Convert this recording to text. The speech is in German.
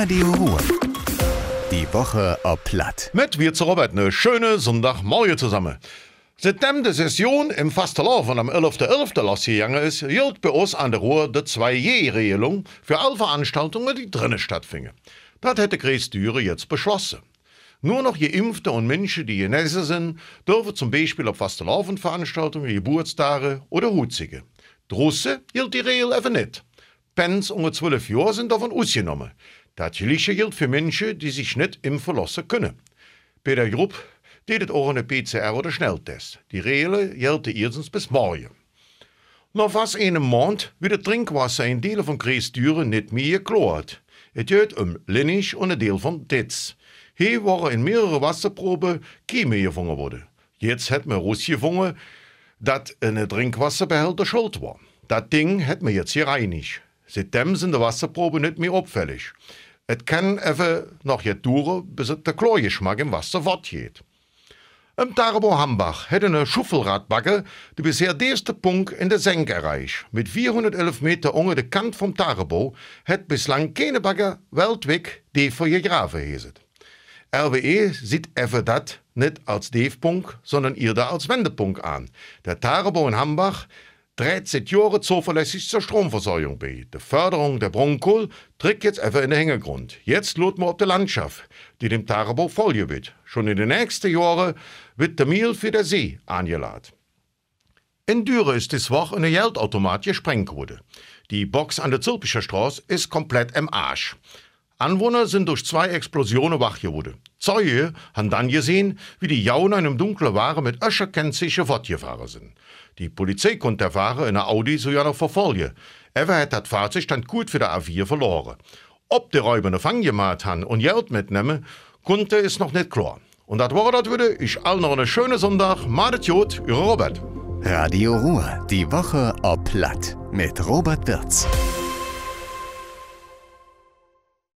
Radio Ruhr. Die Woche ob Platt. Mit wir zu Robert eine schöne Sonntagmorgen zusammen. Seitdem die Session im Fastelavond am 11.11. losgegangen ist, gilt bei uns an der Ruhr die 2J-Regelung für alle Veranstaltungen, die drinnen stattfinden. Das hätte Kreis Düre jetzt beschlossen. Nur noch Geimpfte und Menschen, die genesen sind, dürfen zum Beispiel auf Fastelavondveranstaltungen, Geburtstage oder Hutzige. Drusse gilt die Regel even nicht. Pens unter 12 Jahren sind davon ausgenommen. Das Gleiche gilt für Menschen, die sich nicht impfen lassen können. Bei der Gruppe deed auch eine PCR oder Schnelltest. Die Regel gelten erstens bis morgen. Noch fast einem Monat wird das Trinkwasser in Delen von Kreisdüren nicht mehr geklort. Es geht um Linnisch und ein Deel von Ditz. Hier waren in mehrere Wasserproben Kiemen gefangen worden. Jetzt hat man rausgefunden, dass ein Trinkwasserbehälter schuld war. Das Ding hat man jetzt gereinigt. Seitdem sind die Wasserproben nicht mehr auffällig. Es kann even noch jetzt dauern, bis der Chlorgeschmack im Wasser fortgeht. Im Tarbo Hambach hat eine Schuffelradbagge die bisher erste Punkt in der Senk erreicht. Mit 411 Meter unter der Kant vom Tarbo hat bislang keine Bagger weltweit die für gegraven heset. RWE sieht even dat nicht als Punkt, sondern ihr da als Wendepunkt an. Der Tarbo in Hambach dreht seit Jahren zuverlässig zur Stromversorgung bei. Die Förderung der Braunkohl tritt jetzt einfach in den Hintergrund. Jetzt lot man auf der Landschaft, die dem Tagebau folgen wird. Schon in den nächsten Jahren wird der Mehl für den See angeladen. In Düre ist das Woche eine Geldautomat gesprengt worden. Die Box an der Zülpischer Straße ist komplett im Arsch. Anwohner sind durch zwei Explosionen wach geworden. Zeuge haben dann gesehen, wie die Jauner in einem dunklen Wagen mit Öscherkennzeichen fortgefahren sind. Die Polizei konnte der Fahrer in einer Audi sogar noch verfolgen. Er hat das Fahrzeug dann gut für der A4 verloren. Ob die Räuber eine Fang gemacht haben und Geld mitnehmen, konnte es noch nicht klar. Und das war das wieder. Ich allen noch einen schönen Sonntag. Madet Jod, Robert. Radio Ruhr. Die Woche ob Platt. Mit Robert Wirz.